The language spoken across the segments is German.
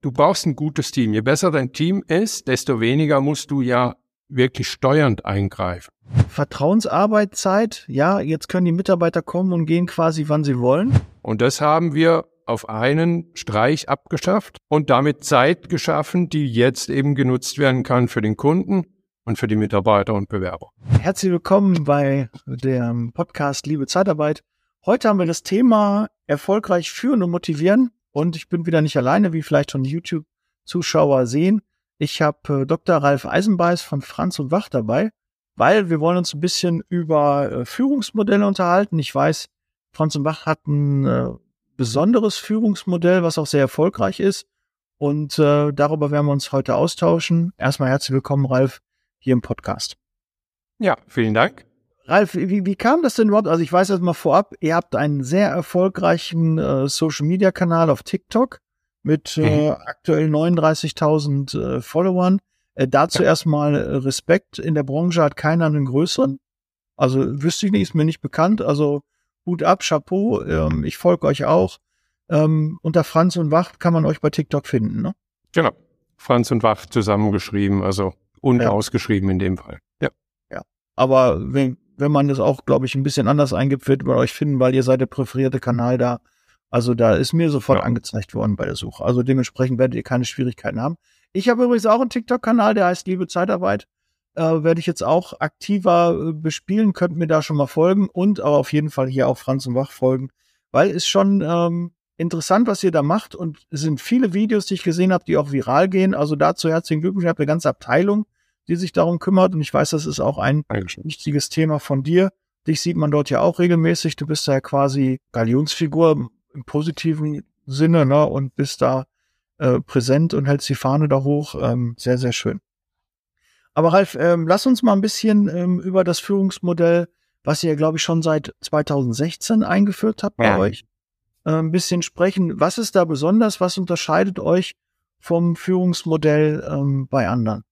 du brauchst ein gutes Team. Je besser dein Team ist, desto weniger musst du ja wirklich steuernd eingreifen. Vertrauensarbeitszeit, ja, jetzt können die Mitarbeiter kommen und gehen quasi, wann sie wollen. Und das haben wir auf einen Streich abgeschafft und damit Zeit geschaffen, die jetzt eben genutzt werden kann für den Kunden und für die Mitarbeiter und Bewerber. Herzlich willkommen bei dem Podcast Liebe Zeitarbeit. Heute haben wir das Thema erfolgreich führen und motivieren. Und ich bin wieder nicht alleine, wie vielleicht schon YouTube-Zuschauer sehen. Ich habe äh, Dr. Ralf Eisenbeiß von Franz und Wach dabei, weil wir wollen uns ein bisschen über äh, Führungsmodelle unterhalten. Ich weiß, Franz und Wach hat ein äh, besonderes Führungsmodell, was auch sehr erfolgreich ist. Und äh, darüber werden wir uns heute austauschen. Erstmal herzlich willkommen, Ralf, hier im Podcast. Ja, vielen Dank. Ralf, wie, wie kam das denn überhaupt? Also ich weiß jetzt mal vorab, ihr habt einen sehr erfolgreichen äh, Social-Media-Kanal auf TikTok mit äh, mhm. aktuell 39.000 äh, Followern. Äh, dazu ja. erstmal äh, Respekt. In der Branche hat keiner einen größeren. Also wüsste ich nicht, ist mir nicht bekannt. Also Hut ab, Chapeau. Ähm, ich folge euch auch. Ähm, unter Franz und Wach kann man euch bei TikTok finden, ne? Genau. Franz und Wach zusammengeschrieben, also und ja. ausgeschrieben in dem Fall. Ja. Ja. Aber wenn, wenn man das auch, glaube ich, ein bisschen anders eingibt, wird man euch finden, weil ihr seid der präferierte Kanal da. Also da ist mir sofort ja. angezeigt worden bei der Suche. Also dementsprechend werdet ihr keine Schwierigkeiten haben. Ich habe übrigens auch einen TikTok-Kanal, der heißt Liebe Zeitarbeit. Äh, werde ich jetzt auch aktiver äh, bespielen, könnt mir da schon mal folgen und aber auf jeden Fall hier auch Franz und Wach folgen, weil es schon ähm, interessant, was ihr da macht und es sind viele Videos, die ich gesehen habe, die auch viral gehen. Also dazu herzlichen Glückwunsch, ihr habt eine ganze Abteilung, die sich darum kümmert. Und ich weiß, das ist auch ein Dankeschön. wichtiges Thema von dir. Dich sieht man dort ja auch regelmäßig. Du bist ja quasi Galionsfigur im positiven Sinne, ne? Und bist da äh, präsent und hältst die Fahne da hoch. Ähm, sehr, sehr schön. Aber Ralf, ähm, lass uns mal ein bisschen ähm, über das Führungsmodell, was ihr, glaube ich, schon seit 2016 eingeführt habt bei ja. euch, äh, ein bisschen sprechen. Was ist da besonders? Was unterscheidet euch vom Führungsmodell ähm, bei anderen?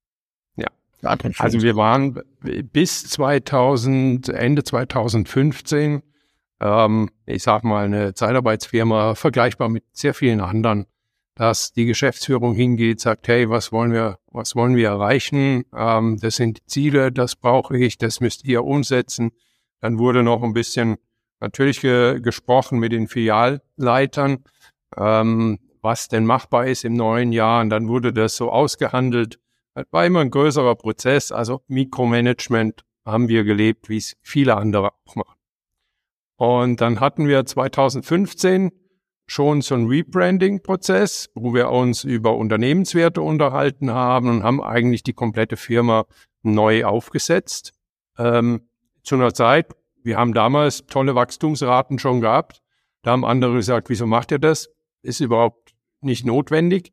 Also wir waren bis 2000, Ende 2015, ähm, ich sag mal, eine Zeitarbeitsfirma, vergleichbar mit sehr vielen anderen, dass die Geschäftsführung hingeht, sagt, hey, was wollen wir, was wollen wir erreichen? Ähm, das sind die Ziele, das brauche ich, das müsst ihr umsetzen. Dann wurde noch ein bisschen natürlich ge gesprochen mit den Filialleitern, ähm, was denn machbar ist im neuen Jahr. Und dann wurde das so ausgehandelt das war immer ein größerer Prozess, also Mikromanagement haben wir gelebt, wie es viele andere auch machen. Und dann hatten wir 2015 schon so einen Rebranding-Prozess, wo wir uns über Unternehmenswerte unterhalten haben und haben eigentlich die komplette Firma neu aufgesetzt. Ähm, zu einer Zeit, wir haben damals tolle Wachstumsraten schon gehabt. Da haben andere gesagt, wieso macht ihr das? Ist überhaupt nicht notwendig.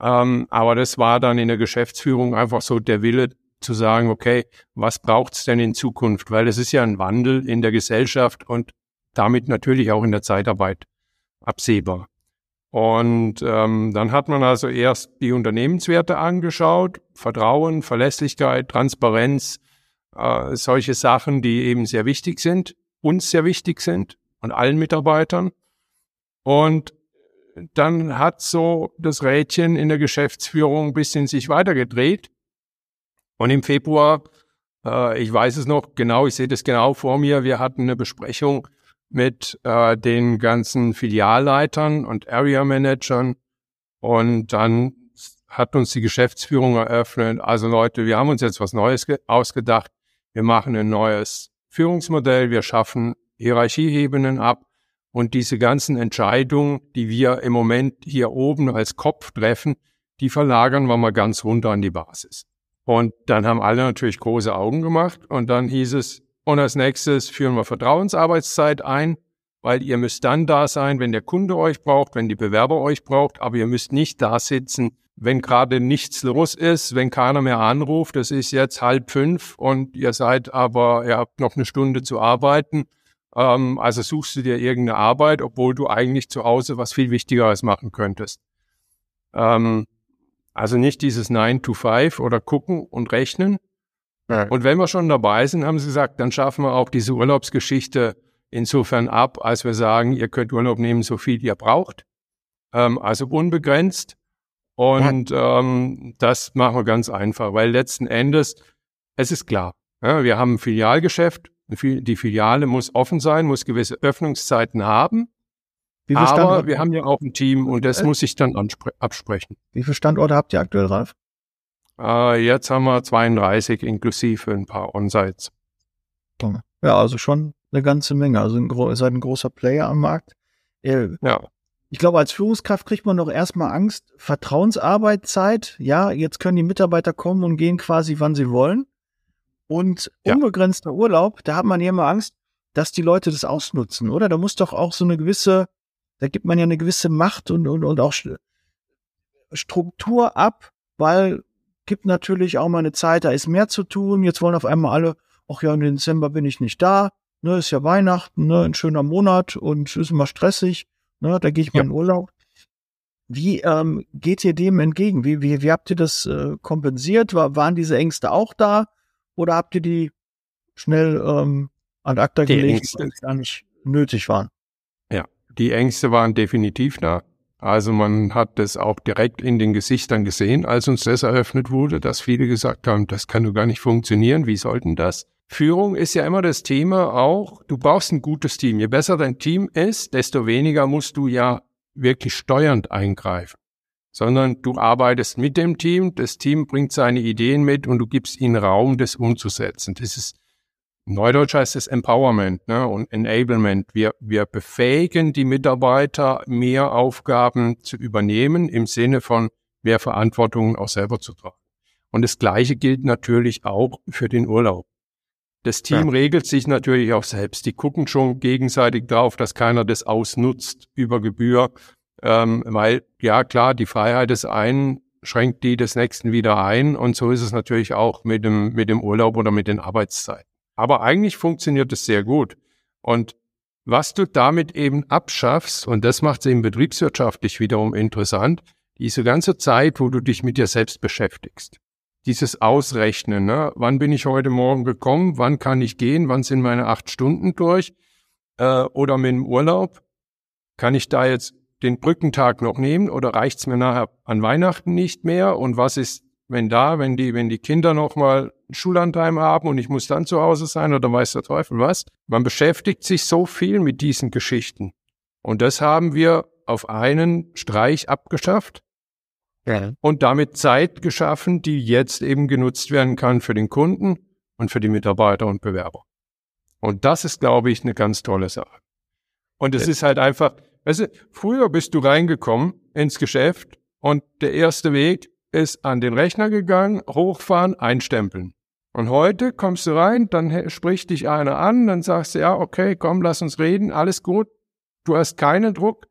Ähm, aber das war dann in der Geschäftsführung einfach so der Wille zu sagen, okay, was braucht's denn in Zukunft? Weil es ist ja ein Wandel in der Gesellschaft und damit natürlich auch in der Zeitarbeit absehbar. Und ähm, dann hat man also erst die Unternehmenswerte angeschaut, Vertrauen, Verlässlichkeit, Transparenz, äh, solche Sachen, die eben sehr wichtig sind, uns sehr wichtig sind und allen Mitarbeitern. Und dann hat so das Rädchen in der Geschäftsführung ein bisschen sich weitergedreht. Und im Februar, äh, ich weiß es noch genau, ich sehe das genau vor mir, wir hatten eine Besprechung mit äh, den ganzen Filialleitern und Area Managern. Und dann hat uns die Geschäftsführung eröffnet, also Leute, wir haben uns jetzt was Neues ausgedacht. Wir machen ein neues Führungsmodell, wir schaffen Hierarchieebenen ab und diese ganzen Entscheidungen, die wir im Moment hier oben als Kopf treffen, die verlagern wir mal ganz runter an die Basis. Und dann haben alle natürlich große Augen gemacht und dann hieß es, und als nächstes führen wir Vertrauensarbeitszeit ein, weil ihr müsst dann da sein, wenn der Kunde euch braucht, wenn die Bewerber euch braucht, aber ihr müsst nicht da sitzen, wenn gerade nichts los ist, wenn keiner mehr anruft, es ist jetzt halb fünf und ihr seid aber, ihr habt noch eine Stunde zu arbeiten ähm, also suchst du dir irgendeine Arbeit, obwohl du eigentlich zu Hause was viel Wichtigeres machen könntest. Ähm, also nicht dieses 9 to 5 oder gucken und rechnen. Ja. Und wenn wir schon dabei sind, haben sie gesagt, dann schaffen wir auch diese Urlaubsgeschichte insofern ab, als wir sagen, ihr könnt Urlaub nehmen, so viel ihr braucht. Ähm, also unbegrenzt. Und ja. ähm, das machen wir ganz einfach, weil letzten Endes, es ist klar, ja, wir haben ein Filialgeschäft, die Filiale muss offen sein, muss gewisse Öffnungszeiten haben. aber wir haben ja auch ein Team und das äh? muss ich dann absprechen. Wie viele Standorte habt ihr aktuell, Ralf? Äh, jetzt haben wir 32 inklusive ein paar On-Sites. Ja, also schon eine ganze Menge. Also ein, ihr seid ein großer Player am Markt. Äh, ja. Ich glaube, als Führungskraft kriegt man doch erstmal Angst. Vertrauensarbeitszeit. Ja, jetzt können die Mitarbeiter kommen und gehen quasi, wann sie wollen. Und ja. unbegrenzter Urlaub, da hat man ja immer Angst, dass die Leute das ausnutzen, oder? Da muss doch auch so eine gewisse, da gibt man ja eine gewisse Macht und, und, und auch Struktur ab, weil gibt natürlich auch mal eine Zeit, da ist mehr zu tun. Jetzt wollen auf einmal alle, ach ja, im Dezember bin ich nicht da. Ne, ist ja Weihnachten, ne, ein schöner Monat und ist immer stressig. Ne, da gehe ich mal ja. in Urlaub. Wie ähm, geht ihr dem entgegen? Wie, wie, wie habt ihr das äh, kompensiert? War, waren diese Ängste auch da? Oder habt ihr die schnell ähm, an Akta gelegt, weil sie gar nicht nötig waren? Ja, die Ängste waren definitiv da. Also man hat das auch direkt in den Gesichtern gesehen, als uns das eröffnet wurde, dass viele gesagt haben, das kann doch gar nicht funktionieren, wie sollten das? Führung ist ja immer das Thema auch, du brauchst ein gutes Team. Je besser dein Team ist, desto weniger musst du ja wirklich steuernd eingreifen, sondern du arbeitest mit dem Team, das Team bringt seine Ideen mit und du gibst ihnen Raum, das umzusetzen. Das ist Neudeutsch heißt es Empowerment ne, und Enablement. Wir, wir befähigen die Mitarbeiter, mehr Aufgaben zu übernehmen, im Sinne von mehr Verantwortung auch selber zu tragen. Und das Gleiche gilt natürlich auch für den Urlaub. Das Team ja. regelt sich natürlich auch selbst. Die gucken schon gegenseitig drauf, dass keiner das ausnutzt über Gebühr, ähm, weil ja klar, die Freiheit des einen schränkt die des nächsten wieder ein und so ist es natürlich auch mit dem, mit dem Urlaub oder mit den Arbeitszeiten. Aber eigentlich funktioniert es sehr gut. Und was du damit eben abschaffst, und das macht es eben betriebswirtschaftlich wiederum interessant, diese ganze Zeit, wo du dich mit dir selbst beschäftigst. Dieses Ausrechnen, ne? wann bin ich heute Morgen gekommen, wann kann ich gehen, wann sind meine acht Stunden durch, äh, oder mit dem Urlaub, kann ich da jetzt den Brückentag noch nehmen oder reicht's mir nachher an Weihnachten nicht mehr und was ist wenn da, wenn die, wenn die Kinder nochmal Schullandheim haben und ich muss dann zu Hause sein oder weiß der Teufel was. Man beschäftigt sich so viel mit diesen Geschichten. Und das haben wir auf einen Streich abgeschafft ja. und damit Zeit geschaffen, die jetzt eben genutzt werden kann für den Kunden und für die Mitarbeiter und Bewerber. Und das ist, glaube ich, eine ganz tolle Sache. Und es ja. ist halt einfach, weißt du, früher bist du reingekommen ins Geschäft und der erste Weg, ist an den Rechner gegangen, hochfahren, einstempeln. Und heute kommst du rein, dann spricht dich einer an, dann sagst du, ja, okay, komm, lass uns reden, alles gut. Du hast keinen Druck.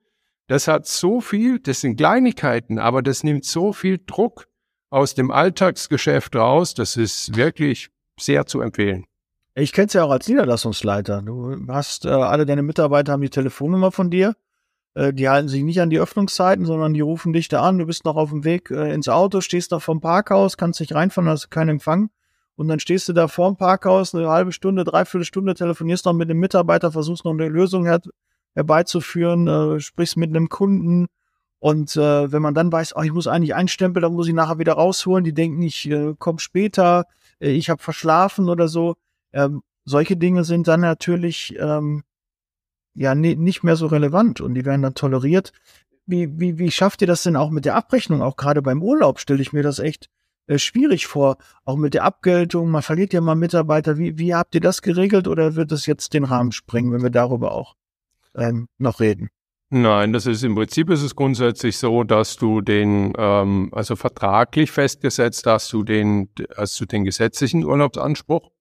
Das hat so viel, das sind Kleinigkeiten, aber das nimmt so viel Druck aus dem Alltagsgeschäft raus, das ist wirklich sehr zu empfehlen. Ich kenne es ja auch als Niederlassungsleiter. Du hast, äh, alle deine Mitarbeiter haben die Telefonnummer von dir. Äh, die halten sich nicht an die Öffnungszeiten, sondern die rufen dich da an. Du bist noch auf dem Weg äh, ins Auto, stehst da vorm Parkhaus, kannst dich reinfahren, hast keinen Empfang. Und dann stehst du da vorm Parkhaus eine halbe Stunde, dreiviertel Stunde, telefonierst noch mit dem Mitarbeiter, versuchst noch eine Lösung her herbeizuführen, äh, sprichst mit einem Kunden. Und äh, wenn man dann weiß, oh, ich muss eigentlich einstempeln, dann muss ich nachher wieder rausholen, die denken, ich äh, komme später, äh, ich habe verschlafen oder so. Ähm, solche Dinge sind dann natürlich ähm, ja ne, nicht mehr so relevant und die werden dann toleriert. Wie, wie, wie schafft ihr das denn auch mit der Abrechnung? Auch gerade beim Urlaub stelle ich mir das echt äh, schwierig vor. Auch mit der Abgeltung, man verliert ja mal Mitarbeiter. Wie, wie habt ihr das geregelt oder wird es jetzt den Rahmen sprengen, wenn wir darüber auch ähm, noch reden? Nein, das ist im Prinzip ist es grundsätzlich so, dass du den, ähm, also vertraglich festgesetzt hast du den, hast du den gesetzlichen Urlaubsanspruch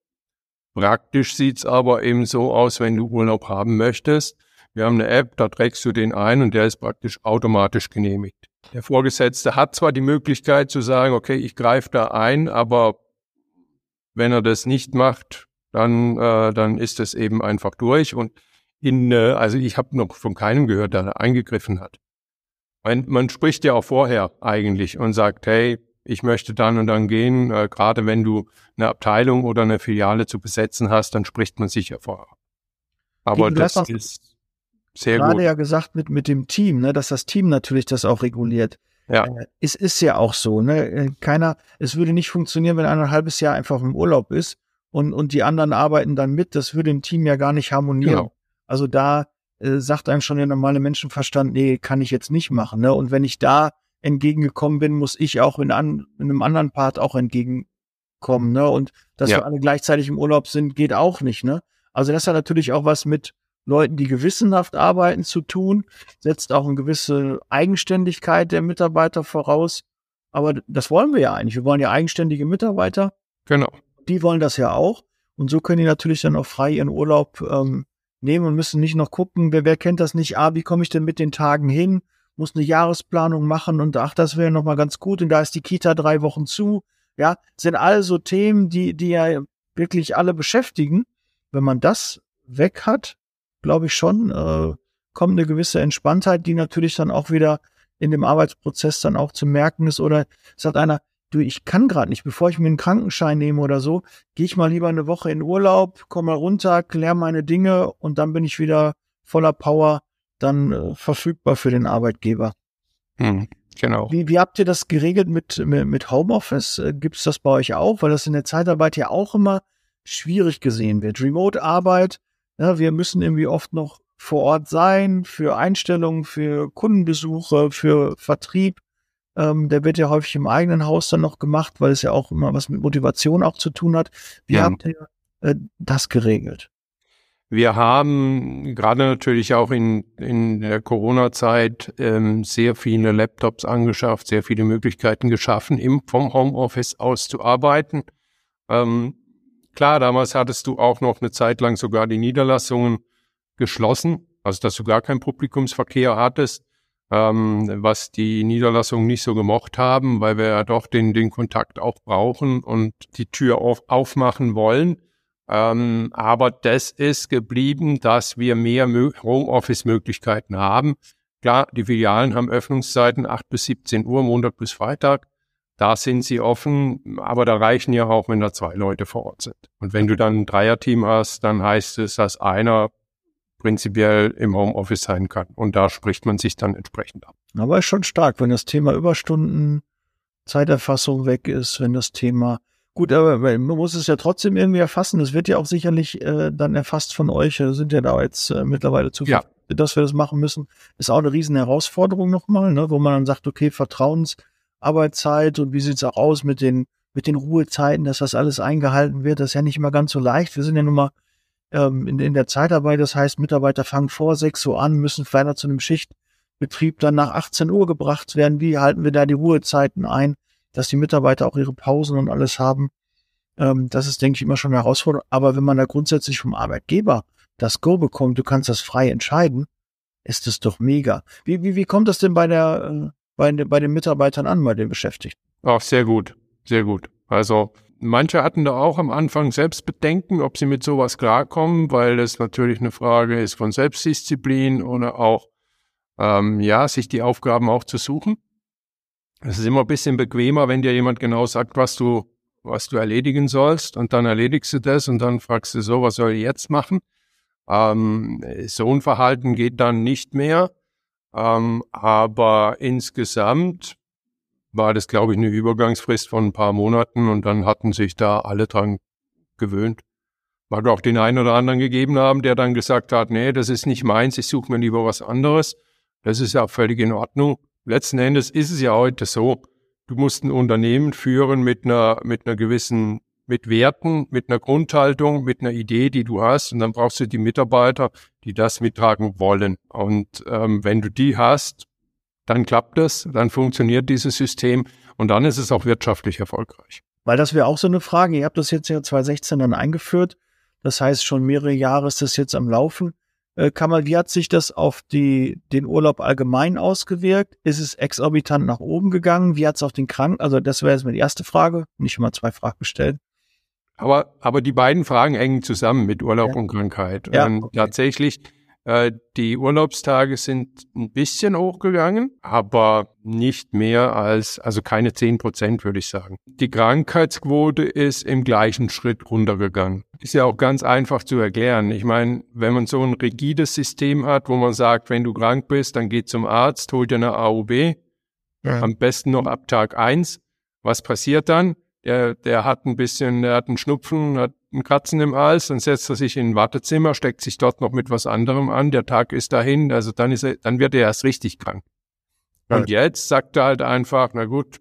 Praktisch sieht's aber eben so aus, wenn du Urlaub haben möchtest. Wir haben eine App, da trägst du den ein und der ist praktisch automatisch genehmigt. Der Vorgesetzte hat zwar die Möglichkeit zu sagen, okay, ich greife da ein, aber wenn er das nicht macht, dann, äh, dann ist es eben einfach durch. Und in, äh, also ich habe noch von keinem gehört, der da eingegriffen hat. Man, man spricht ja auch vorher eigentlich und sagt, hey, ich möchte dann und dann gehen. Äh, gerade wenn du eine Abteilung oder eine Filiale zu besetzen hast, dann spricht man sich ja vorher. Aber Gegen das ist sehr gerade gut. ja gesagt mit, mit dem Team, ne, dass das Team natürlich das auch reguliert. Ja. Äh, es ist ja auch so, ne? Äh, keiner, es würde nicht funktionieren, wenn einer ein halbes Jahr einfach im Urlaub ist und, und die anderen arbeiten dann mit. Das würde im Team ja gar nicht harmonieren. Genau. Also da äh, sagt einem schon der normale Menschenverstand, nee, kann ich jetzt nicht machen. Ne? Und wenn ich da entgegengekommen bin, muss ich auch in, an, in einem anderen Part auch entgegenkommen. Ne? Und dass ja. wir alle gleichzeitig im Urlaub sind, geht auch nicht. Ne? Also das hat natürlich auch was mit Leuten, die gewissenhaft arbeiten, zu tun, setzt auch eine gewisse Eigenständigkeit der Mitarbeiter voraus. Aber das wollen wir ja eigentlich. Wir wollen ja eigenständige Mitarbeiter. Genau. Die wollen das ja auch. Und so können die natürlich dann auch frei ihren Urlaub ähm, nehmen und müssen nicht noch gucken, wer, wer kennt das nicht, ah, wie komme ich denn mit den Tagen hin? Muss eine Jahresplanung machen und ach, das wäre noch mal ganz gut und da ist die Kita drei Wochen zu. Ja, sind also Themen, die, die ja wirklich alle beschäftigen. Wenn man das weg hat, glaube ich schon, äh, kommt eine gewisse Entspanntheit, die natürlich dann auch wieder in dem Arbeitsprozess dann auch zu merken ist. Oder sagt einer, du, ich kann gerade nicht, bevor ich mir einen Krankenschein nehme oder so, gehe ich mal lieber eine Woche in Urlaub, komme mal runter, kläre meine Dinge und dann bin ich wieder voller Power dann äh, verfügbar für den Arbeitgeber. Hm, genau. Wie, wie habt ihr das geregelt mit, mit, mit Homeoffice? Äh, Gibt es das bei euch auch? Weil das in der Zeitarbeit ja auch immer schwierig gesehen wird. Remote-Arbeit, ja, wir müssen irgendwie oft noch vor Ort sein für Einstellungen, für Kundenbesuche, für Vertrieb. Ähm, der wird ja häufig im eigenen Haus dann noch gemacht, weil es ja auch immer was mit Motivation auch zu tun hat. Wie ja. habt ihr äh, das geregelt? Wir haben gerade natürlich auch in, in der Corona-Zeit ähm, sehr viele Laptops angeschafft, sehr viele Möglichkeiten geschaffen, im, vom Homeoffice aus zu arbeiten. Ähm, klar, damals hattest du auch noch eine Zeit lang sogar die Niederlassungen geschlossen, also dass du gar keinen Publikumsverkehr hattest ähm, was die Niederlassungen nicht so gemocht haben, weil wir ja doch den, den Kontakt auch brauchen und die Tür auf, aufmachen wollen. Ähm, aber das ist geblieben, dass wir mehr Homeoffice-Möglichkeiten haben. Klar, die Filialen haben Öffnungszeiten 8 bis 17 Uhr, Montag bis Freitag. Da sind sie offen, aber da reichen ja auch, wenn da zwei Leute vor Ort sind. Und wenn du dann ein Dreierteam hast, dann heißt es, dass einer prinzipiell im Homeoffice sein kann. Und da spricht man sich dann entsprechend ab. Aber ist schon stark, wenn das Thema Überstunden, Zeiterfassung weg ist, wenn das Thema Gut, aber man muss es ja trotzdem irgendwie erfassen. Das wird ja auch sicherlich äh, dann erfasst von euch. Wir sind ja da jetzt äh, mittlerweile zu, ja. dass wir das machen müssen. Ist auch eine riesen Herausforderung nochmal, ne? wo man dann sagt, okay, Vertrauensarbeitszeit und wie sieht's auch aus mit den mit den Ruhezeiten, dass das alles eingehalten wird. Das ist ja nicht immer ganz so leicht. Wir sind ja nun mal ähm, in, in der Zeitarbeit. Das heißt, Mitarbeiter fangen vor sechs Uhr an, müssen weiter zu einem Schichtbetrieb dann nach 18 Uhr gebracht werden. Wie halten wir da die Ruhezeiten ein, dass die Mitarbeiter auch ihre Pausen und alles haben? Ähm, das ist, denke ich, immer schon eine Herausforderung. Aber wenn man da grundsätzlich vom Arbeitgeber das Go bekommt, du kannst das frei entscheiden, ist das doch mega. Wie, wie, wie kommt das denn bei der, äh, bei, bei den Mitarbeitern an, bei den Beschäftigten? Auch sehr gut, sehr gut. Also Manche hatten da auch am Anfang selbst Bedenken, ob sie mit sowas klarkommen, weil das natürlich eine Frage ist von Selbstdisziplin oder auch, ähm, ja, sich die Aufgaben auch zu suchen. Es ist immer ein bisschen bequemer, wenn dir jemand genau sagt, was du, was du erledigen sollst und dann erledigst du das und dann fragst du so, was soll ich jetzt machen? Ähm, so ein Verhalten geht dann nicht mehr. Ähm, aber insgesamt war das, glaube ich, eine Übergangsfrist von ein paar Monaten und dann hatten sich da alle dran gewöhnt. Mag auch den einen oder anderen gegeben haben, der dann gesagt hat, nee, das ist nicht meins, ich suche mir lieber was anderes. Das ist ja völlig in Ordnung. Letzten Endes ist es ja heute so, du musst ein Unternehmen führen mit einer, mit einer gewissen, mit Werten, mit einer Grundhaltung, mit einer Idee, die du hast. Und dann brauchst du die Mitarbeiter, die das mittragen wollen. Und ähm, wenn du die hast, dann klappt es, dann funktioniert dieses System und dann ist es auch wirtschaftlich erfolgreich. Weil das wäre auch so eine Frage. Ihr habt das jetzt ja 2016 dann eingeführt. Das heißt, schon mehrere Jahre ist das jetzt am Laufen. Äh, Kamal, wie hat sich das auf die, den Urlaub allgemein ausgewirkt? Ist es exorbitant nach oben gegangen? Wie hat es auf den Kranken? Also das wäre jetzt die erste Frage. Nicht immer zwei Fragen gestellt. Aber, aber die beiden Fragen hängen zusammen mit Urlaub ja. und Krankheit. Ja, ähm, okay. Tatsächlich die Urlaubstage sind ein bisschen hochgegangen, aber nicht mehr als, also keine zehn Prozent, würde ich sagen. Die Krankheitsquote ist im gleichen Schritt runtergegangen. Ist ja auch ganz einfach zu erklären. Ich meine, wenn man so ein rigides System hat, wo man sagt, wenn du krank bist, dann geh zum Arzt, hol dir eine AUB, Ja. Am besten noch ab Tag eins. Was passiert dann? Der, der hat ein bisschen, der hat einen Schnupfen, hat einen Katzen im Hals, dann setzt er sich in ein Wartezimmer, steckt sich dort noch mit was anderem an, der Tag ist dahin, also dann ist er, dann wird er erst richtig krank. Und jetzt sagt er halt einfach, na gut,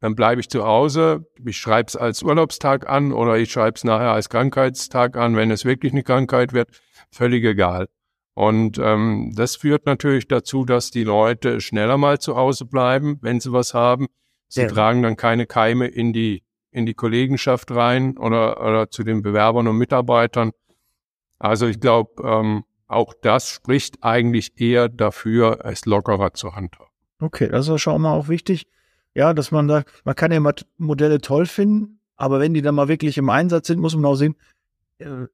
dann bleibe ich zu Hause, ich schreibe es als Urlaubstag an oder ich schreibe es nachher als Krankheitstag an, wenn es wirklich eine Krankheit wird, völlig egal. Und ähm, das führt natürlich dazu, dass die Leute schneller mal zu Hause bleiben, wenn sie was haben. Sie ja. tragen dann keine Keime in die in die Kollegenschaft rein oder, oder zu den Bewerbern und Mitarbeitern. Also ich glaube, ähm, auch das spricht eigentlich eher dafür, es lockerer zu handhaben. Okay, das ist schon mal auch wichtig. Ja, dass man da, man kann ja Modelle toll finden, aber wenn die dann mal wirklich im Einsatz sind, muss man auch sehen, äh,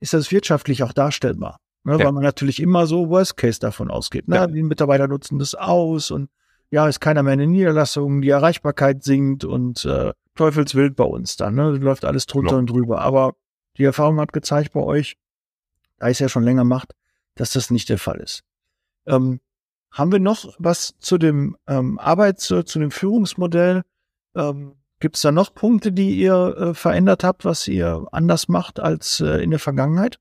ist das wirtschaftlich auch darstellbar. Ne, ja. Weil man natürlich immer so Worst Case davon ausgeht. Ne? Ja. Die Mitarbeiter nutzen das aus und ja, ist keiner mehr in den Niederlassungen, die Erreichbarkeit sinkt und äh, Teufelswild bei uns dann. Ne? Läuft alles drunter ja. und drüber. Aber die Erfahrung hat gezeigt bei euch, da ich es ja schon länger macht, dass das nicht der Fall ist. Ähm, haben wir noch was zu dem ähm, Arbeits-, zu, zu dem Führungsmodell? Ähm, Gibt es da noch Punkte, die ihr äh, verändert habt, was ihr anders macht als äh, in der Vergangenheit?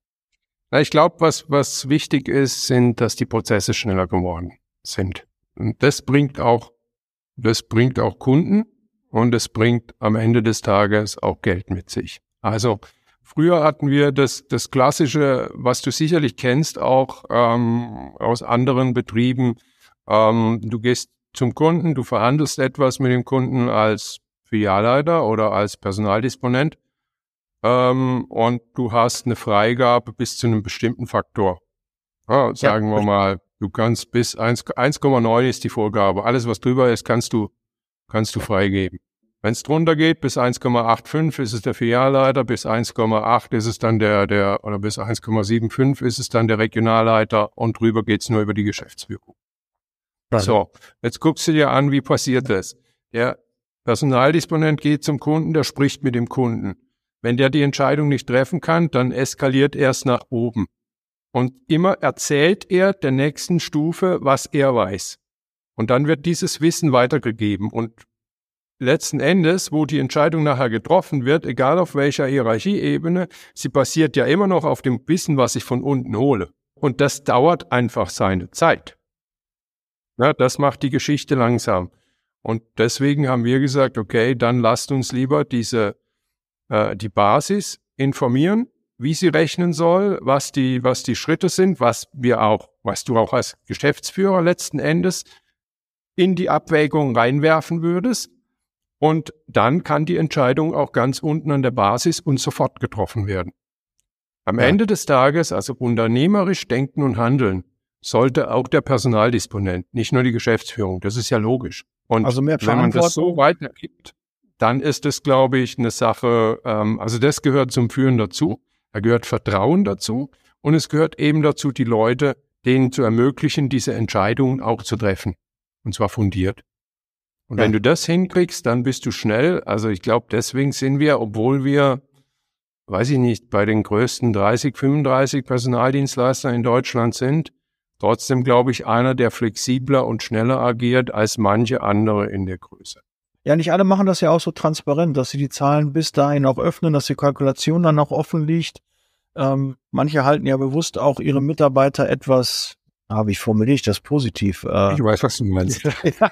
Na, ich glaube, was, was wichtig ist, sind, dass die Prozesse schneller geworden sind. Und das bringt auch, das bringt auch Kunden und es bringt am Ende des Tages auch Geld mit sich. Also früher hatten wir das, das klassische, was du sicherlich kennst, auch ähm, aus anderen Betrieben. Ähm, du gehst zum Kunden, du verhandelst etwas mit dem Kunden als Filialleiter oder als Personaldisponent ähm, und du hast eine Freigabe bis zu einem bestimmten Faktor. Ja, sagen ja. wir mal, du kannst bis 1,9 ist die Vorgabe. Alles, was drüber ist, kannst du kannst du freigeben. Wenn es drunter geht, bis 1,85 ist es der Filialleiter, bis 1,8 ist es dann der, der, oder bis 1,75 ist es dann der Regionalleiter und drüber geht's nur über die Geschäftsführung. So, jetzt guckst du dir an, wie passiert das. Der Personaldisponent geht zum Kunden, der spricht mit dem Kunden. Wenn der die Entscheidung nicht treffen kann, dann eskaliert er es nach oben. Und immer erzählt er der nächsten Stufe, was er weiß. Und dann wird dieses Wissen weitergegeben. Und letzten Endes, wo die Entscheidung nachher getroffen wird, egal auf welcher Hierarchieebene, sie basiert ja immer noch auf dem Wissen, was ich von unten hole. Und das dauert einfach seine Zeit. Ja, das macht die Geschichte langsam. Und deswegen haben wir gesagt, okay, dann lasst uns lieber diese, äh, die Basis informieren, wie sie rechnen soll, was die, was die Schritte sind, was wir auch, was du auch als Geschäftsführer letzten Endes in die Abwägung reinwerfen würdest. Und dann kann die Entscheidung auch ganz unten an der Basis und sofort getroffen werden. Am ja. Ende des Tages, also unternehmerisch denken und handeln, sollte auch der Personaldisponent, nicht nur die Geschäftsführung. Das ist ja logisch. Und also wenn man das so weitergibt, dann ist es, glaube ich, eine Sache, ähm, also das gehört zum Führen dazu. Da gehört Vertrauen dazu und es gehört eben dazu, die Leute, denen zu ermöglichen, diese Entscheidungen auch zu treffen. Und zwar fundiert. Und ja. wenn du das hinkriegst, dann bist du schnell. Also ich glaube, deswegen sind wir, obwohl wir, weiß ich nicht, bei den größten 30, 35 Personaldienstleistern in Deutschland sind, trotzdem, glaube ich, einer, der flexibler und schneller agiert als manche andere in der Größe. Ja, nicht alle machen das ja auch so transparent, dass sie die Zahlen bis dahin auch öffnen, dass die Kalkulation dann auch offen liegt. Ähm, manche halten ja bewusst auch ihre Mitarbeiter etwas Ah, wie formuliere ich das positiv? Äh, ich weiß, was du meinst. ja,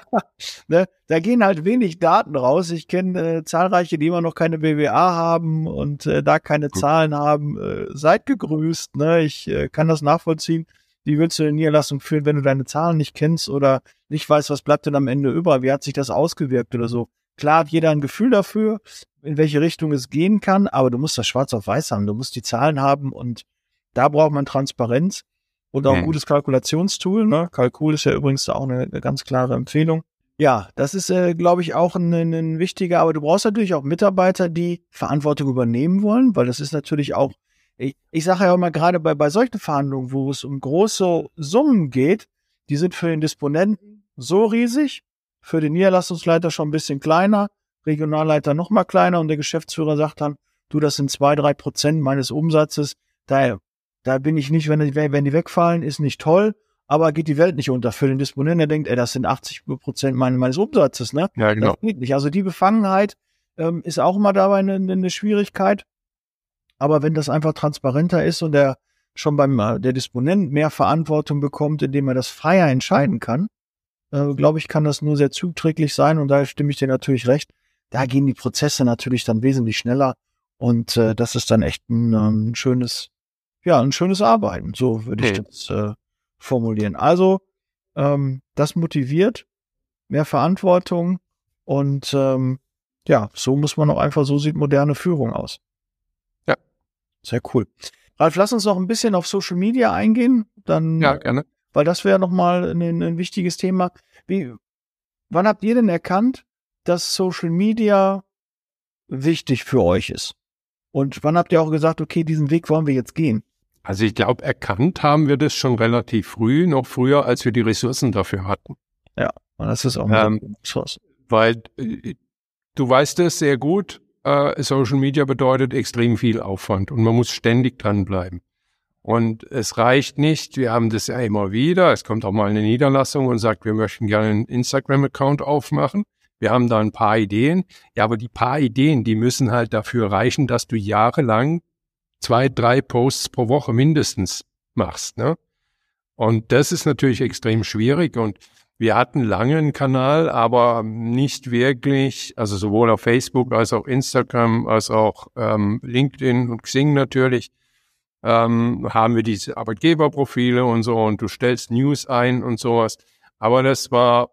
ne, da gehen halt wenig Daten raus. Ich kenne äh, zahlreiche, die immer noch keine BWA haben und äh, da keine Gut. Zahlen haben. Äh, seid gegrüßt. Ne? Ich äh, kann das nachvollziehen. Wie willst du eine Niederlassung führen, wenn du deine Zahlen nicht kennst oder nicht weißt, was bleibt denn am Ende über? Wie hat sich das ausgewirkt oder so? Klar hat jeder ein Gefühl dafür, in welche Richtung es gehen kann, aber du musst das schwarz auf weiß haben. Du musst die Zahlen haben und da braucht man Transparenz und auch ein gutes Kalkulationstool. Ne? Kalkul ist ja übrigens auch eine, eine ganz klare Empfehlung. Ja, das ist, äh, glaube ich, auch ein, ein wichtiger, aber du brauchst natürlich auch Mitarbeiter, die Verantwortung übernehmen wollen, weil das ist natürlich auch, ich, ich sage ja immer gerade bei, bei solchen Verhandlungen, wo es um große Summen geht, die sind für den Disponenten so riesig, für den Niederlassungsleiter schon ein bisschen kleiner, Regionalleiter noch mal kleiner und der Geschäftsführer sagt dann, du, das sind zwei, drei Prozent meines Umsatzes, daher da bin ich nicht, wenn die, wenn die wegfallen, ist nicht toll, aber geht die Welt nicht unter. Für den Disponenten, der denkt, ey, das sind 80 Prozent meines, meines Umsatzes, ne? Ja, genau. Das geht nicht. Also die Befangenheit ähm, ist auch immer dabei eine, eine Schwierigkeit. Aber wenn das einfach transparenter ist und der schon beim der Disponent mehr Verantwortung bekommt, indem er das freier entscheiden kann, äh, glaube ich, kann das nur sehr zuträglich sein. Und da stimme ich dir natürlich recht. Da gehen die Prozesse natürlich dann wesentlich schneller. Und äh, das ist dann echt ein, ein schönes, ja, ein schönes Arbeiten. So würde ich okay. das äh, formulieren. Also, ähm, das motiviert, mehr Verantwortung und ähm, ja, so muss man auch einfach, so sieht moderne Führung aus. Ja. Sehr cool. Ralf, lass uns noch ein bisschen auf Social Media eingehen. Dann, ja, gerne. Weil das wäre nochmal ein, ein wichtiges Thema. Wie, wann habt ihr denn erkannt, dass Social Media wichtig für euch ist? Und wann habt ihr auch gesagt, okay, diesen Weg wollen wir jetzt gehen? Also ich glaube, erkannt haben wir das schon relativ früh, noch früher, als wir die Ressourcen dafür hatten. Ja, das ist auch ähm, Ressource. Weil äh, du weißt es sehr gut, äh, Social Media bedeutet extrem viel Aufwand und man muss ständig dranbleiben. Und es reicht nicht, wir haben das ja immer wieder, es kommt auch mal eine Niederlassung und sagt, wir möchten gerne einen Instagram-Account aufmachen. Wir haben da ein paar Ideen. Ja, aber die paar Ideen, die müssen halt dafür reichen, dass du jahrelang zwei, drei Posts pro Woche mindestens machst. Ne? Und das ist natürlich extrem schwierig. Und wir hatten lange einen Kanal, aber nicht wirklich, also sowohl auf Facebook als auch Instagram, als auch ähm, LinkedIn und Xing natürlich, ähm, haben wir diese Arbeitgeberprofile und so und du stellst News ein und sowas. Aber das war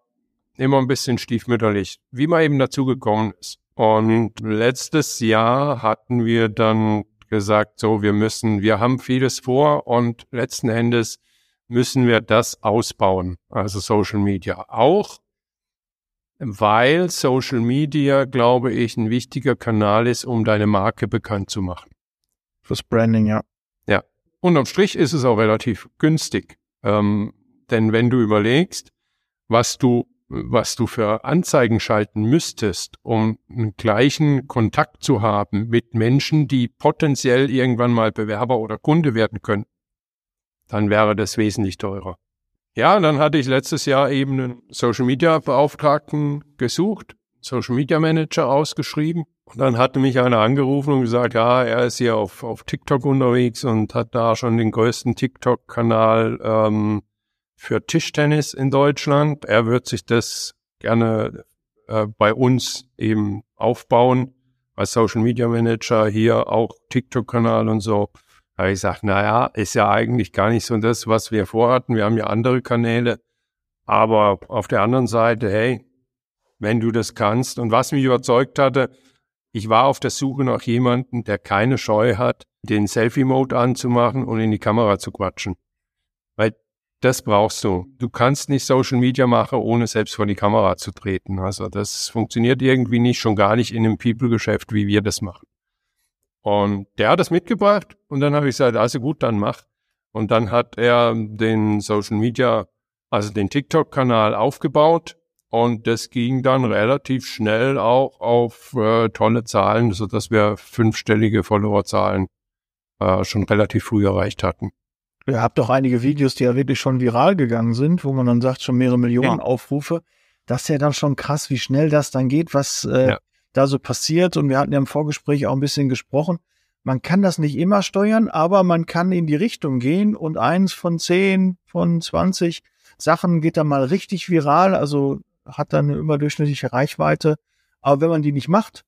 immer ein bisschen stiefmütterlich, wie man eben dazu gekommen ist. Und letztes Jahr hatten wir dann gesagt, so, wir müssen, wir haben vieles vor und letzten Endes müssen wir das ausbauen, also Social Media. Auch weil Social Media, glaube ich, ein wichtiger Kanal ist, um deine Marke bekannt zu machen. Fürs Branding, ja. Ja. Unterm Strich ist es auch relativ günstig. Ähm, denn wenn du überlegst, was du was du für Anzeigen schalten müsstest, um einen gleichen Kontakt zu haben mit Menschen, die potenziell irgendwann mal Bewerber oder Kunde werden können, dann wäre das wesentlich teurer. Ja, dann hatte ich letztes Jahr eben einen Social Media Beauftragten gesucht, Social Media Manager ausgeschrieben. Und dann hatte mich einer angerufen und gesagt, ja, er ist hier auf, auf TikTok unterwegs und hat da schon den größten TikTok-Kanal ähm, für Tischtennis in Deutschland. Er wird sich das gerne äh, bei uns eben aufbauen als Social Media Manager, hier auch TikTok-Kanal und so. Habe ich gesagt, naja, ist ja eigentlich gar nicht so das, was wir vorhatten. Wir haben ja andere Kanäle. Aber auf der anderen Seite, hey, wenn du das kannst. Und was mich überzeugt hatte, ich war auf der Suche nach jemandem, der keine Scheu hat, den Selfie-Mode anzumachen und in die Kamera zu quatschen. Weil das brauchst du. Du kannst nicht Social Media machen, ohne selbst vor die Kamera zu treten. Also das funktioniert irgendwie nicht, schon gar nicht in einem People-Geschäft, wie wir das machen. Und der hat das mitgebracht und dann habe ich gesagt, also gut, dann mach. Und dann hat er den Social Media, also den TikTok-Kanal aufgebaut und das ging dann relativ schnell auch auf äh, tolle Zahlen, so dass wir fünfstellige Followerzahlen äh, schon relativ früh erreicht hatten. Ihr habt doch einige Videos, die ja wirklich schon viral gegangen sind, wo man dann sagt, schon mehrere Millionen ja. Aufrufe. Das ist ja dann schon krass, wie schnell das dann geht, was äh, ja. da so passiert. Und wir hatten ja im Vorgespräch auch ein bisschen gesprochen. Man kann das nicht immer steuern, aber man kann in die Richtung gehen und eins von zehn, von zwanzig Sachen geht dann mal richtig viral, also hat dann eine überdurchschnittliche Reichweite. Aber wenn man die nicht macht,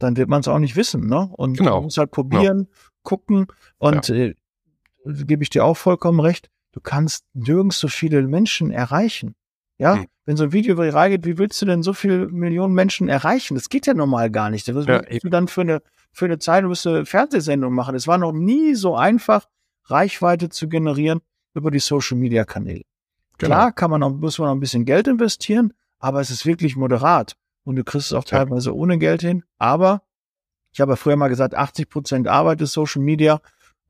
dann wird man es auch nicht wissen, ne? Und genau. man muss halt probieren, genau. gucken. Und ja. Äh, gebe ich dir auch vollkommen recht, du kannst nirgends so viele Menschen erreichen. Ja, hm. wenn so ein Video viral geht, wie willst du denn so viele Millionen Menschen erreichen? Das geht ja normal gar nicht. Was ja, willst du dann für eine, für eine Zeit, du musst eine Fernsehsendung machen? Es war noch nie so einfach, Reichweite zu generieren über die Social Media Kanäle. Genau. Klar kann man auch, muss man auch ein bisschen Geld investieren, aber es ist wirklich moderat. Und du kriegst es auch teilweise ja. ohne Geld hin. Aber ich habe ja früher mal gesagt, 80 Prozent Arbeit ist Social Media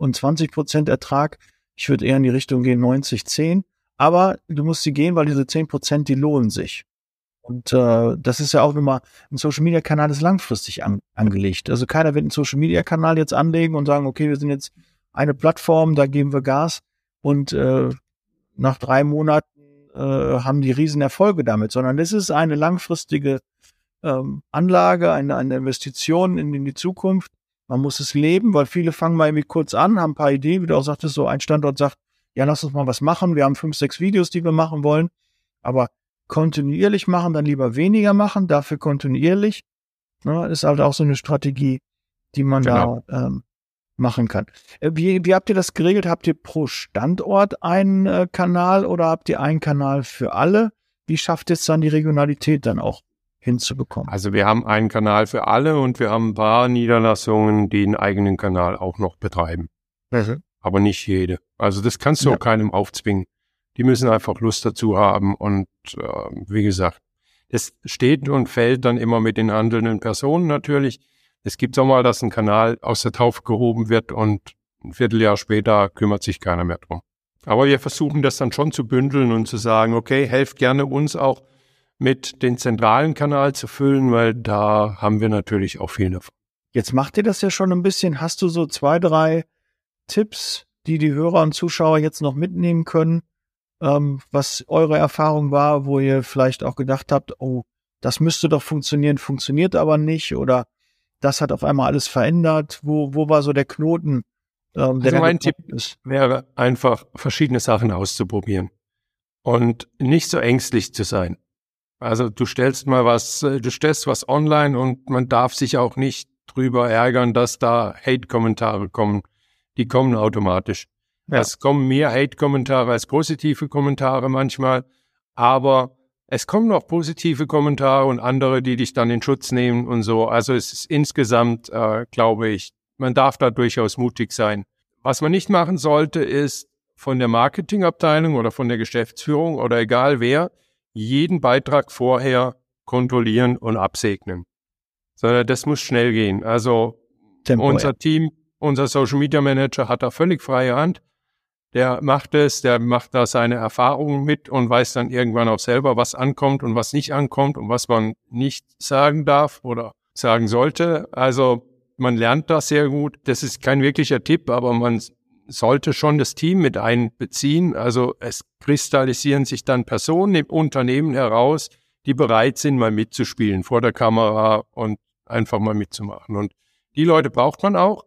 und 20 Prozent Ertrag. Ich würde eher in die Richtung gehen 90, 10. Aber du musst sie gehen, weil diese 10 Prozent, die lohnen sich. Und äh, das ist ja auch immer, ein Social Media Kanal ist langfristig an, angelegt. Also keiner wird einen Social Media Kanal jetzt anlegen und sagen, okay, wir sind jetzt eine Plattform, da geben wir Gas und äh, nach drei Monaten äh, haben die riesen Erfolge damit, sondern es ist eine langfristige ähm, Anlage, eine, eine Investition in, in die Zukunft. Man muss es leben, weil viele fangen mal irgendwie kurz an, haben ein paar Ideen, wie du auch sagtest, so ein Standort sagt, ja, lass uns mal was machen. Wir haben fünf, sechs Videos, die wir machen wollen. Aber kontinuierlich machen, dann lieber weniger machen, dafür kontinuierlich. Ne, ist halt auch so eine Strategie, die man genau. da ähm, machen kann. Äh, wie, wie habt ihr das geregelt? Habt ihr pro Standort einen äh, Kanal oder habt ihr einen Kanal für alle? Wie schafft es dann die Regionalität dann auch hinzubekommen? Also wir haben einen Kanal für alle und wir haben ein paar Niederlassungen, die einen eigenen Kanal auch noch betreiben. Mhm. Aber nicht jede. Also das kannst du ja. auch keinem aufzwingen. Die müssen einfach Lust dazu haben und äh, wie gesagt, es steht und fällt dann immer mit den handelnden Personen natürlich. Es gibt auch mal, dass ein Kanal aus der Taufe gehoben wird und ein Vierteljahr später kümmert sich keiner mehr drum. Aber wir versuchen das dann schon zu bündeln und zu sagen, okay, helft gerne uns auch mit den zentralen Kanal zu füllen, weil da haben wir natürlich auch viel davon. Jetzt macht ihr das ja schon ein bisschen. Hast du so zwei, drei Tipps, die die Hörer und Zuschauer jetzt noch mitnehmen können, ähm, was eure Erfahrung war, wo ihr vielleicht auch gedacht habt, oh, das müsste doch funktionieren, funktioniert aber nicht oder das hat auf einmal alles verändert. Wo, wo war so der Knoten? Ähm, der also mein Tipp ist? wäre einfach, verschiedene Sachen auszuprobieren und nicht so ängstlich zu sein. Also du stellst mal was, äh, du stellst was online und man darf sich auch nicht drüber ärgern, dass da Hate-Kommentare kommen. Die kommen automatisch. Ja. Es kommen mehr Hate-Kommentare als positive Kommentare manchmal, aber es kommen auch positive Kommentare und andere, die dich dann in Schutz nehmen und so. Also es ist insgesamt, äh, glaube ich, man darf da durchaus mutig sein. Was man nicht machen sollte, ist von der Marketingabteilung oder von der Geschäftsführung oder egal wer, jeden Beitrag vorher kontrollieren und absegnen. Sondern das muss schnell gehen. Also Tempo, unser ja. Team, unser Social Media Manager hat da völlig freie Hand der macht es, der macht da seine Erfahrungen mit und weiß dann irgendwann auch selber, was ankommt und was nicht ankommt und was man nicht sagen darf oder sagen sollte. Also man lernt das sehr gut. Das ist kein wirklicher Tipp, aber man sollte schon das Team mit einbeziehen. Also es kristallisieren sich dann Personen im Unternehmen heraus, die bereit sind, mal mitzuspielen vor der Kamera und einfach mal mitzumachen. Und die Leute braucht man auch.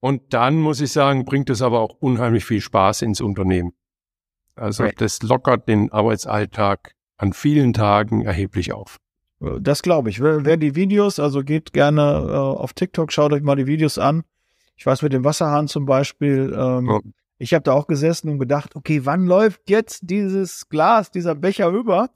Und dann muss ich sagen, bringt es aber auch unheimlich viel Spaß ins Unternehmen. Also das lockert den Arbeitsalltag an vielen Tagen erheblich auf. Das glaube ich. Wer, wer, die Videos, also geht gerne äh, auf TikTok, schaut euch mal die Videos an. Ich weiß mit dem Wasserhahn zum Beispiel, ähm, ja. ich habe da auch gesessen und gedacht, okay, wann läuft jetzt dieses Glas, dieser Becher über?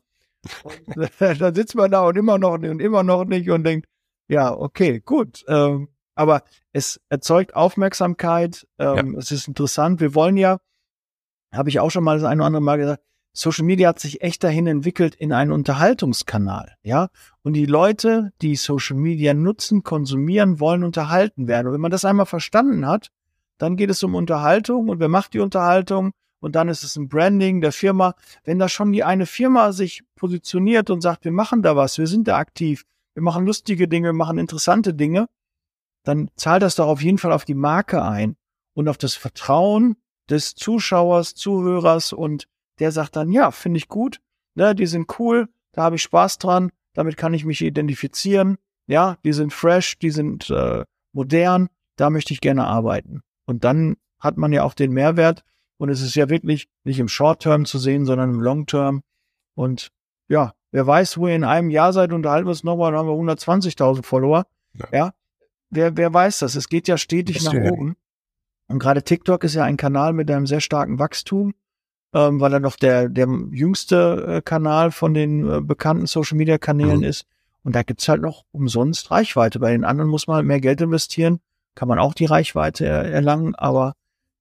Und äh, dann sitzt man da und immer noch und immer noch nicht und denkt, ja, okay, gut. Ähm, aber es erzeugt Aufmerksamkeit. Ähm, ja. Es ist interessant. Wir wollen ja, habe ich auch schon mal das eine oder andere Mal gesagt, Social Media hat sich echt dahin entwickelt in einen Unterhaltungskanal, ja. Und die Leute, die Social Media nutzen, konsumieren, wollen unterhalten werden. Und wenn man das einmal verstanden hat, dann geht es um Unterhaltung und wer macht die Unterhaltung? Und dann ist es ein Branding der Firma. Wenn da schon die eine Firma sich positioniert und sagt, wir machen da was, wir sind da aktiv, wir machen lustige Dinge, wir machen interessante Dinge, dann zahlt das doch auf jeden Fall auf die Marke ein und auf das Vertrauen des Zuschauers, Zuhörers und der sagt dann, ja, finde ich gut, ne, die sind cool, da habe ich Spaß dran, damit kann ich mich identifizieren, ja, die sind fresh, die sind äh, modern, da möchte ich gerne arbeiten. Und dann hat man ja auch den Mehrwert und es ist ja wirklich nicht im Short-Term zu sehen, sondern im Long-Term. Und ja, wer weiß, wo ihr in einem Jahr seid, unterhalten wir uns nochmal, dann haben wir 120.000 Follower. Ja. ja wer, wer weiß das? Es geht ja stetig nach oben. Und gerade TikTok ist ja ein Kanal mit einem sehr starken Wachstum, ähm, weil er noch der, der jüngste äh, Kanal von den äh, bekannten Social Media Kanälen mhm. ist. Und da gibt's halt noch umsonst Reichweite. Bei den anderen muss man halt mehr Geld investieren, kann man auch die Reichweite er, erlangen, aber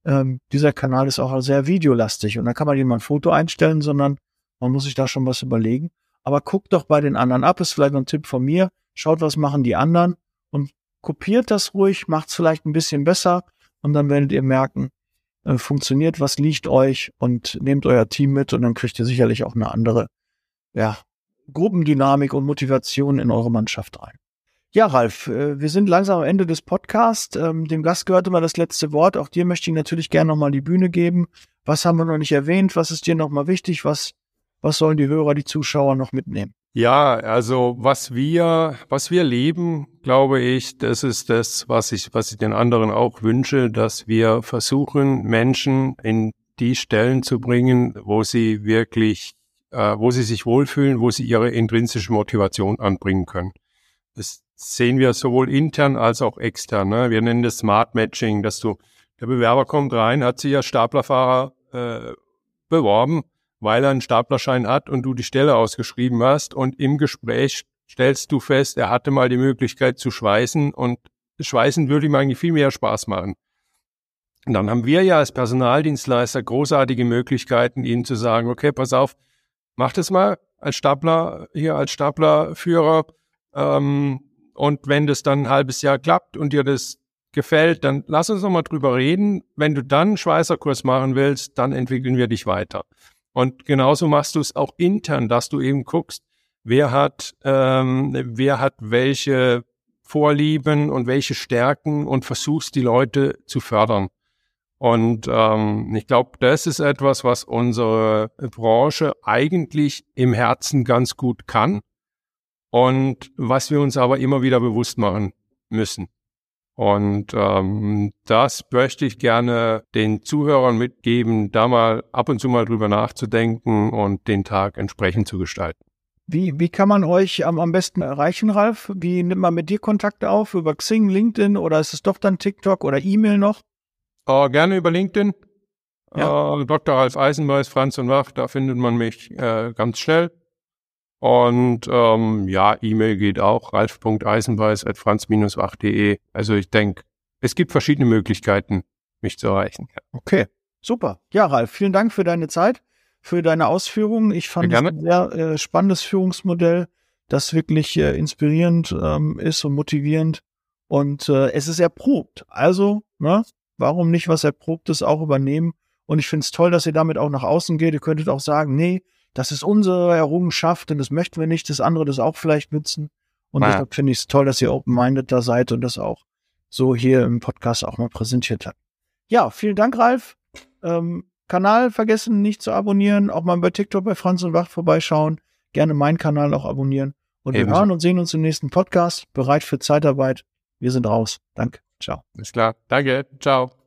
ähm, dieser Kanal ist auch sehr videolastig und da kann man nicht mal ein Foto einstellen, sondern man muss sich da schon was überlegen. Aber guckt doch bei den anderen ab, ist vielleicht noch ein Tipp von mir. Schaut, was machen die anderen und kopiert das ruhig, macht es vielleicht ein bisschen besser und dann werdet ihr merken, äh, funktioniert, was liegt euch und nehmt euer Team mit und dann kriegt ihr sicherlich auch eine andere, ja, Gruppendynamik und Motivation in eure Mannschaft rein. Ja, Ralf, äh, wir sind langsam am Ende des Podcasts. Ähm, dem Gast gehört immer das letzte Wort. Auch dir möchte ich natürlich gerne nochmal die Bühne geben. Was haben wir noch nicht erwähnt? Was ist dir nochmal wichtig? Was, was sollen die Hörer, die Zuschauer noch mitnehmen? Ja, also was wir, was wir leben, glaube ich, das ist das, was ich, was ich den anderen auch wünsche, dass wir versuchen, Menschen in die Stellen zu bringen, wo sie wirklich, äh, wo sie sich wohlfühlen, wo sie ihre intrinsische Motivation anbringen können. Das sehen wir sowohl intern als auch extern. Ne? Wir nennen das Smart Matching, dass du, der Bewerber kommt rein, hat sich als Staplerfahrer äh, beworben, weil er einen Staplerschein hat und du die Stelle ausgeschrieben hast und im Gespräch stellst du fest, er hatte mal die Möglichkeit zu schweißen und Schweißen würde ihm eigentlich viel mehr Spaß machen. Und dann haben wir ja als Personaldienstleister großartige Möglichkeiten, ihnen zu sagen, okay, pass auf, mach das mal als Stapler, hier als Staplerführer, ähm, und wenn das dann ein halbes Jahr klappt und dir das gefällt, dann lass uns nochmal drüber reden. Wenn du dann einen Schweißerkurs machen willst, dann entwickeln wir dich weiter. Und genauso machst du es auch intern, dass du eben guckst, wer hat, ähm, wer hat welche Vorlieben und welche Stärken und versuchst die Leute zu fördern. Und ähm, ich glaube, das ist etwas, was unsere Branche eigentlich im Herzen ganz gut kann und was wir uns aber immer wieder bewusst machen müssen. Und ähm, das möchte ich gerne den Zuhörern mitgeben, da mal ab und zu mal drüber nachzudenken und den Tag entsprechend zu gestalten. Wie, wie kann man euch am, am besten erreichen, Ralf? Wie nimmt man mit dir Kontakt auf? Über Xing, LinkedIn oder ist es doch dann TikTok oder E-Mail noch? Äh, gerne über LinkedIn. Ja. Äh, Dr. Ralf Eisenbeiß, Franz und Wach, da findet man mich äh, ganz schnell. Und ähm, ja, E-Mail geht auch, ralf.eisenbeiß.franz-wach.de. Also ich denke, es gibt verschiedene Möglichkeiten, mich zu erreichen. Okay, super. Ja, Ralf, vielen Dank für deine Zeit, für deine Ausführungen. Ich fand es ein sehr äh, spannendes Führungsmodell, das wirklich äh, inspirierend ähm, ist und motivierend. Und äh, es ist erprobt. Also, ne, warum nicht was Erprobtes auch übernehmen? Und ich finde es toll, dass ihr damit auch nach außen geht. Ihr könntet auch sagen, nee, das ist unsere Errungenschaft und das möchten wir nicht, das andere das auch vielleicht nützen. Und naja. deshalb finde ich es toll, dass ihr open-minded da seid und das auch so hier im Podcast auch mal präsentiert habt. Ja, vielen Dank, Ralf. Ähm, Kanal vergessen nicht zu abonnieren, auch mal bei TikTok bei Franz und Wach vorbeischauen. Gerne meinen Kanal auch abonnieren. Und Ebenso. wir hören und sehen uns im nächsten Podcast. Bereit für Zeitarbeit. Wir sind raus. Danke. Ciao. Ist klar. Danke. Ciao.